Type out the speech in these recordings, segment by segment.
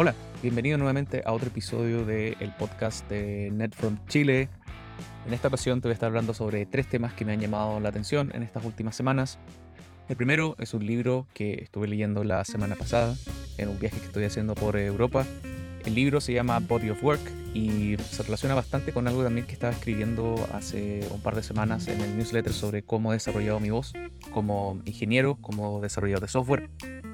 Hola, bienvenido nuevamente a otro episodio del podcast de Net from Chile. En esta ocasión te voy a estar hablando sobre tres temas que me han llamado la atención en estas últimas semanas. El primero es un libro que estuve leyendo la semana pasada en un viaje que estoy haciendo por Europa. El libro se llama Body of Work y se relaciona bastante con algo también que estaba escribiendo hace un par de semanas en el newsletter sobre cómo he desarrollado mi voz como ingeniero, como desarrollador de software.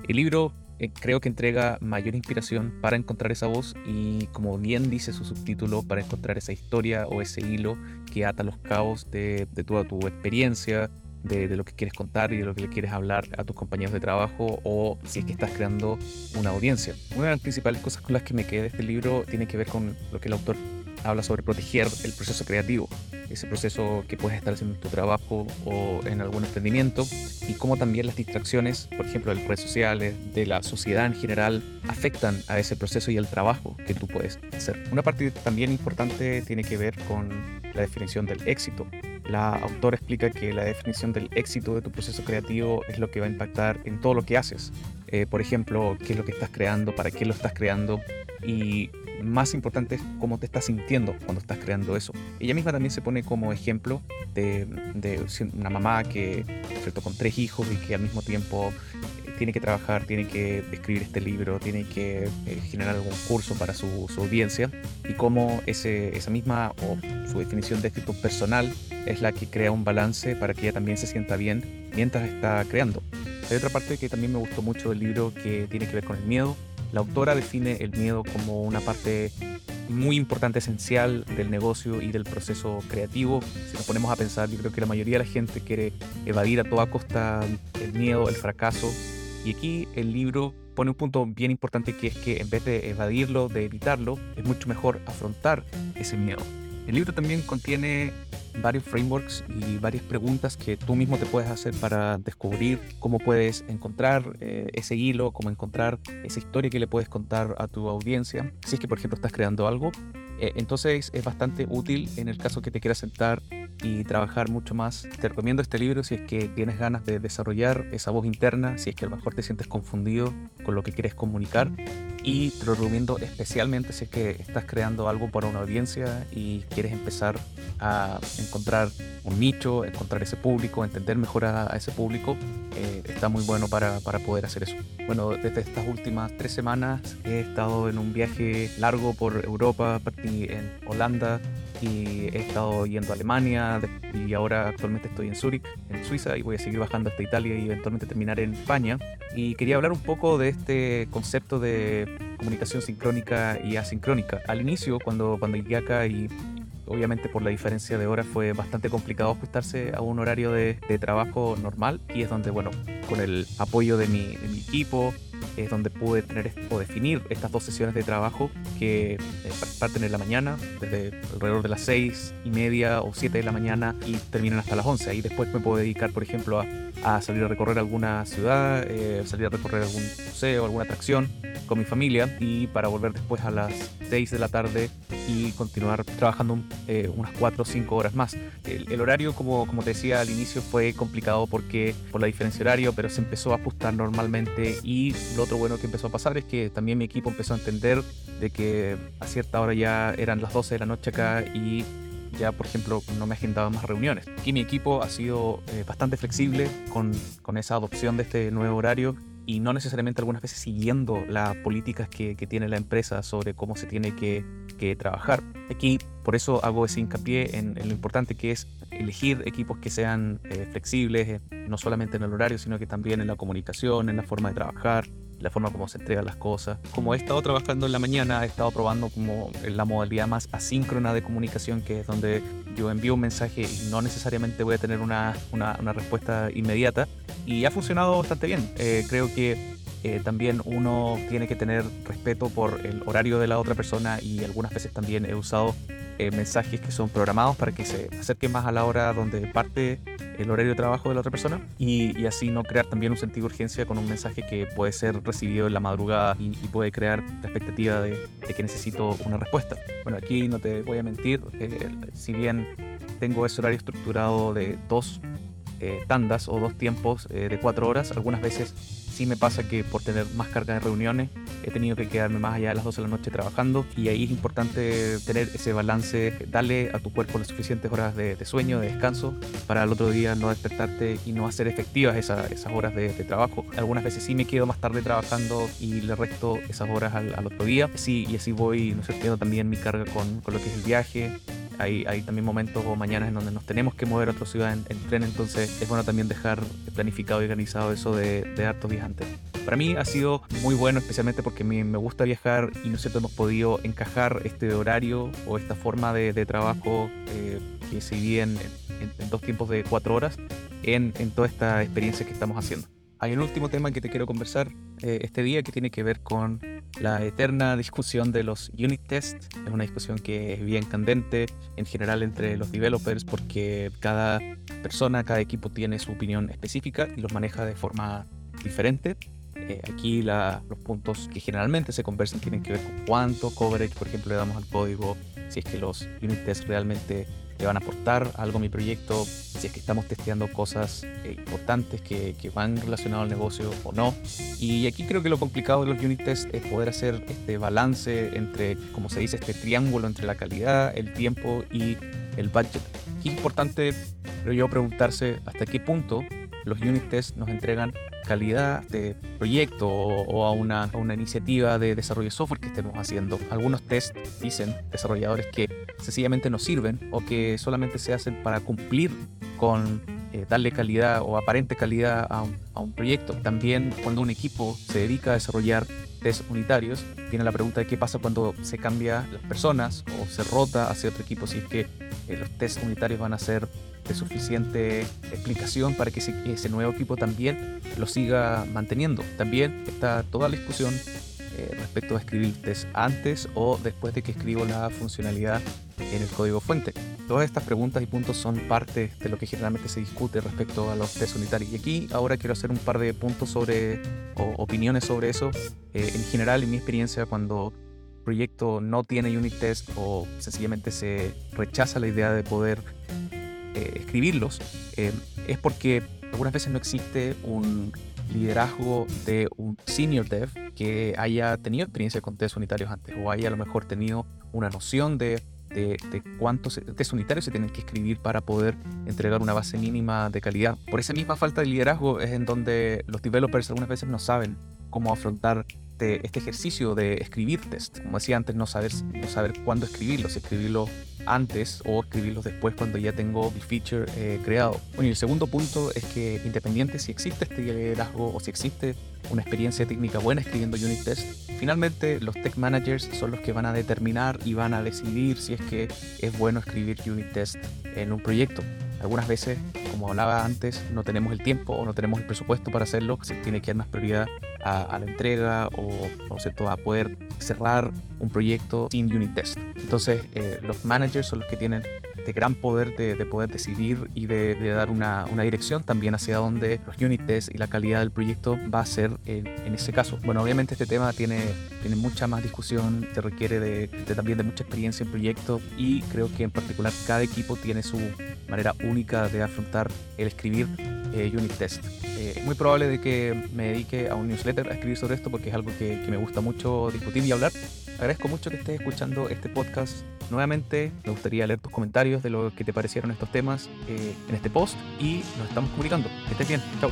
El libro eh, creo que entrega mayor inspiración para encontrar esa voz y como bien dice su subtítulo, para encontrar esa historia o ese hilo que ata los cabos de, toda tu experiencia, de, de, lo que quieres contar y de lo que le quieres hablar a tus compañeros de trabajo o si es que estás creando una audiencia. Una de las principales cosas con las que me quedé de este libro tiene que ver con lo que el autor habla sobre proteger el proceso creativo, ese proceso que puedes estar haciendo en tu trabajo o en algún emprendimiento, y cómo también las distracciones, por ejemplo, de las redes sociales, de la sociedad en general, afectan a ese proceso y el trabajo que tú puedes hacer. Una parte también importante tiene que ver con la definición del éxito. La autora explica que la definición del éxito de tu proceso creativo es lo que va a impactar en todo lo que haces. Eh, por ejemplo, qué es lo que estás creando, para qué lo estás creando y más importante es cómo te estás sintiendo cuando estás creando eso. Ella misma también se pone como ejemplo de, una mamá que, cierto, con tres hijos y que al mismo tiempo eh, tiene que trabajar, tiene que escribir este libro, tiene que eh, generar algún curso para su, audiencia y cómo ese, esa misma o su definición de éxito personal es la que crea un balance para que ella también se sienta bien mientras está creando. Hay otra parte que también me gustó mucho del libro que tiene que ver con el miedo la autora define el miedo como una parte muy importante, esencial del negocio y del proceso creativo. Si nos ponemos a pensar, yo creo que la mayoría de la gente quiere evadir a toda costa el miedo, el fracaso. Y aquí el libro pone un punto bien importante que es que en vez de evadirlo, de evitarlo, es mucho mejor afrontar ese miedo. El libro también contiene varios frameworks y varias preguntas que tú mismo te puedes hacer para descubrir cómo puedes encontrar eh, ese hilo, cómo encontrar esa historia que le puedes contar a tu audiencia. Si es que, por ejemplo, estás creando algo, eh, entonces es bastante útil en el caso que te quieras sentar y trabajar mucho más. Te recomiendo este libro si es que tienes ganas de desarrollar esa voz interna, si es que a lo mejor te sientes confundido con lo que quieres comunicar y te lo recomiendo especialmente si es que estás creando algo para una audiencia y quieres empezar a encontrar un nicho, encontrar ese público, entender mejor a, ese público, eh, está muy bueno para, para, poder hacer eso. Bueno, desde estas últimas tres semanas he estado en un viaje largo por Europa, partí en Holanda, y he estado yendo a Alemania y ahora actualmente estoy en Zúrich, en Suiza, y voy a seguir bajando hasta Italia y eventualmente terminar en España. Y quería hablar un poco de este concepto de comunicación sincrónica y asincrónica. Al inicio, cuando, cuando llegué acá y obviamente por la diferencia de horas fue bastante complicado ajustarse a un horario de, de, trabajo normal y es donde, bueno, con el apoyo de mi, de mi equipo, es donde pude tener o definir estas dos sesiones de trabajo que eh, parten en la mañana, desde alrededor de las seis y media o 7 de la mañana y terminan hasta las 11. Ahí después me puedo dedicar, por ejemplo, a, salir a recorrer alguna ciudad, eh, salir a recorrer algún museo, alguna atracción con mi familia y para volver después a las 6 de la tarde y continuar trabajando eh, unas 4 o 5 horas más. El, horario, como, como te decía al inicio, fue complicado porque por la diferencia horario, pero se empezó a ajustar normalmente y lo otro bueno que empezó a pasar es que también mi equipo empezó a entender de que a cierta hora ya eran las 12 de la noche acá y ya, por ejemplo, no me agendaba más reuniones. Aquí mi equipo ha sido eh, bastante flexible con, con esa adopción de este nuevo horario y no necesariamente algunas veces siguiendo las políticas que, tiene la empresa sobre cómo se tiene que, que, trabajar. Aquí por eso hago ese hincapié en, lo importante que es elegir equipos que sean eh, flexibles, eh, no solamente en el horario, sino que también en la comunicación, en la forma de trabajar, la forma como se entregan las cosas. Como he estado trabajando en la mañana, he estado probando como la modalidad más asíncrona de comunicación, que es donde yo envío un mensaje y no necesariamente voy a tener una, una, una respuesta inmediata. Y ha funcionado bastante bien. Eh, creo que eh, también uno tiene que tener respeto por el horario de la otra persona y algunas veces también he usado eh, mensajes que son programados para que se acerquen más a la hora donde parte el horario de trabajo de la otra persona y, así no crear también un sentido de urgencia con un mensaje que puede ser recibido en la madrugada y, puede crear la expectativa de, que necesito una respuesta. Bueno, aquí no te voy a mentir, eh, si bien tengo ese horario estructurado de dos eh, tandas o dos tiempos de cuatro horas, algunas veces sí me pasa que por tener más carga de reuniones he tenido que quedarme más allá de las 12 de la noche trabajando y ahí es importante tener ese balance, darle a tu cuerpo las suficientes horas de, sueño, de descanso, para el otro día no despertarte y no hacer efectivas esas horas de, trabajo. Algunas veces sí me quedo más tarde trabajando y le resto esas horas al, otro día. Sí, y así voy, no sé, quedo también mi carga con lo que es el viaje, hay, hay, también momentos o mañanas en donde nos tenemos que mover a otra ciudad en, tren, entonces es bueno también dejar planificado y organizado eso de, de hartos viajantes. Para mí ha sido muy bueno, especialmente porque me, me gusta viajar y no sé si hemos podido encajar este horario o esta forma de, de trabajo eh, que se divide en, en, dos tiempos de cuatro horas en, en toda esta experiencia que estamos haciendo. Hay un último tema que te quiero conversar eh, este día que tiene que ver con la eterna discusión de los unit tests. Es una discusión que es bien candente en general entre los developers porque cada persona, cada equipo tiene su opinión específica y los maneja de forma diferente. Eh, aquí los puntos que generalmente se conversan tienen que ver con cuánto coverage, por ejemplo, le damos al código, si es que los unit tests realmente van a aportar algo a mi proyecto, si es que estamos testeando cosas eh, importantes que, que, van relacionadas al negocio o no. Y aquí creo que lo complicado de los unit tests es poder hacer este balance entre, como se dice, este triángulo entre la calidad, el tiempo y el budget. es importante, creo yo, preguntarse hasta qué punto los unit tests nos entregan calidad de proyecto o, a, una, a, una, iniciativa de desarrollo de software que estemos haciendo. Algunos tests dicen desarrolladores que sencillamente no sirven o que solamente se hacen para cumplir con eh, darle calidad o aparente calidad a un, a un proyecto. También cuando un equipo se dedica a desarrollar test unitarios, viene la pregunta de qué pasa cuando se cambia las personas o se rota hacia otro equipo, si es que eh, los test unitarios van a ser de suficiente explicación para que ese, nuevo equipo también lo siga manteniendo. También está toda la discusión eh, respecto a escribir test antes o después de que escribo la funcionalidad en el código fuente. Todas estas preguntas y puntos son parte de lo que generalmente se discute respecto a los test unitarios. Y aquí ahora quiero hacer un par de puntos sobre, o opiniones sobre eso. Eh, en general, en mi experiencia, cuando proyecto no tiene unit test o sencillamente se rechaza la idea de poder eh, escribirlos, eh, es porque algunas veces no existe un liderazgo de un senior dev que haya tenido experiencia con test unitarios antes o haya a lo mejor tenido una noción de, de, cuántos test unitarios se tienen que escribir para poder entregar una base mínima de calidad. Por esa misma falta de liderazgo es en donde los developers algunas veces no saben cómo afrontar este, este ejercicio de escribir test. Como decía antes, no saber, no saber cuándo escribirlos, escribirlo antes o escribirlos después cuando ya tengo el feature eh, creado. Bueno, y el segundo punto es que independiente si existe este liderazgo o si existe una experiencia técnica buena escribiendo unit test, finalmente los tech managers son los que van a determinar y van a decidir si es que es bueno escribir unit test en un proyecto. Algunas veces, como hablaba antes, no tenemos el tiempo o no tenemos el presupuesto para hacerlo, se tiene que dar más prioridad a, la entrega o, ¿no a poder cerrar un proyecto sin unit test. Entonces, eh, los managers son los que tienen este gran poder de, poder decidir y de, dar una, una, dirección también hacia dónde los unit tests y la calidad del proyecto va a ser en, en ese caso. Bueno, obviamente este tema tiene, tiene mucha más discusión, se requiere de, también de mucha experiencia en proyecto y creo que en particular cada equipo tiene su manera única de afrontar el escribir eh, unit test. Eh, es muy probable de que me dedique a un newsletter a escribir sobre esto porque es algo que, que me gusta mucho discutir y hablar. Agradezco mucho que estés escuchando este podcast nuevamente. Me gustaría leer tus comentarios de lo que te parecieron estos temas eh, en este post y nos estamos comunicando. Que estés bien. Chao.